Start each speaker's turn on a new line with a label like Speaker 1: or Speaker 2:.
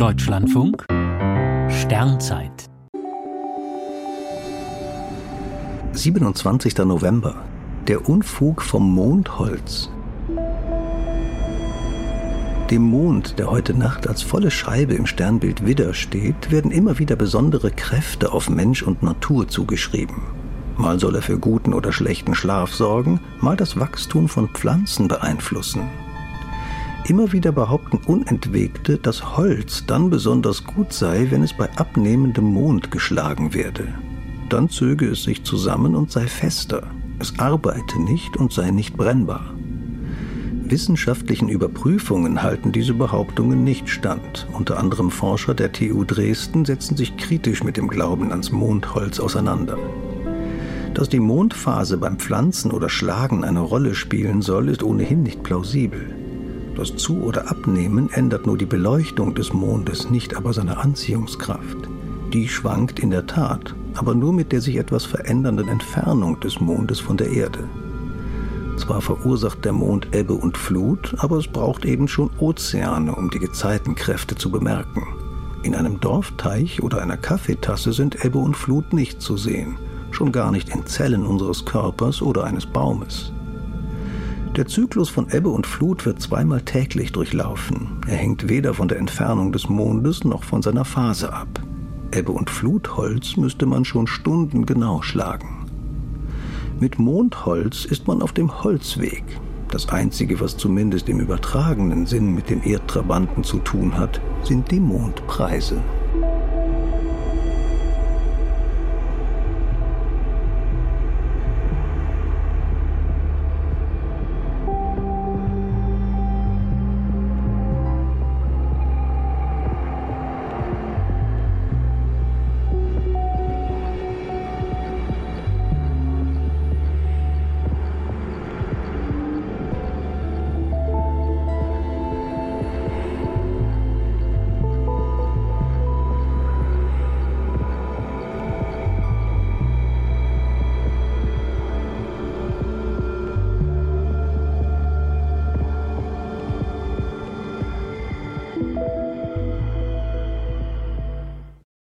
Speaker 1: Deutschlandfunk Sternzeit
Speaker 2: 27. November. Der Unfug vom Mondholz. Dem Mond, der heute Nacht als volle Scheibe im Sternbild Widder steht, werden immer wieder besondere Kräfte auf Mensch und Natur zugeschrieben. Mal soll er für guten oder schlechten Schlaf sorgen, mal das Wachstum von Pflanzen beeinflussen. Immer wieder behaupten Unentwegte, dass Holz dann besonders gut sei, wenn es bei abnehmendem Mond geschlagen werde. Dann zöge es sich zusammen und sei fester. Es arbeite nicht und sei nicht brennbar. Wissenschaftlichen Überprüfungen halten diese Behauptungen nicht stand. Unter anderem Forscher der TU Dresden setzen sich kritisch mit dem Glauben ans Mondholz auseinander. Dass die Mondphase beim Pflanzen oder Schlagen eine Rolle spielen soll, ist ohnehin nicht plausibel. Das Zu- oder Abnehmen ändert nur die Beleuchtung des Mondes, nicht aber seine Anziehungskraft. Die schwankt in der Tat, aber nur mit der sich etwas verändernden Entfernung des Mondes von der Erde. Zwar verursacht der Mond Ebbe und Flut, aber es braucht eben schon Ozeane, um die Gezeitenkräfte zu bemerken. In einem Dorfteich oder einer Kaffeetasse sind Ebbe und Flut nicht zu sehen, schon gar nicht in Zellen unseres Körpers oder eines Baumes. Der Zyklus von Ebbe und Flut wird zweimal täglich durchlaufen. Er hängt weder von der Entfernung des Mondes noch von seiner Phase ab. Ebbe und Flutholz müsste man schon stundengenau schlagen. Mit Mondholz ist man auf dem Holzweg. Das Einzige, was zumindest im übertragenen Sinn mit den Erdtrabanten zu tun hat, sind die Mondpreise.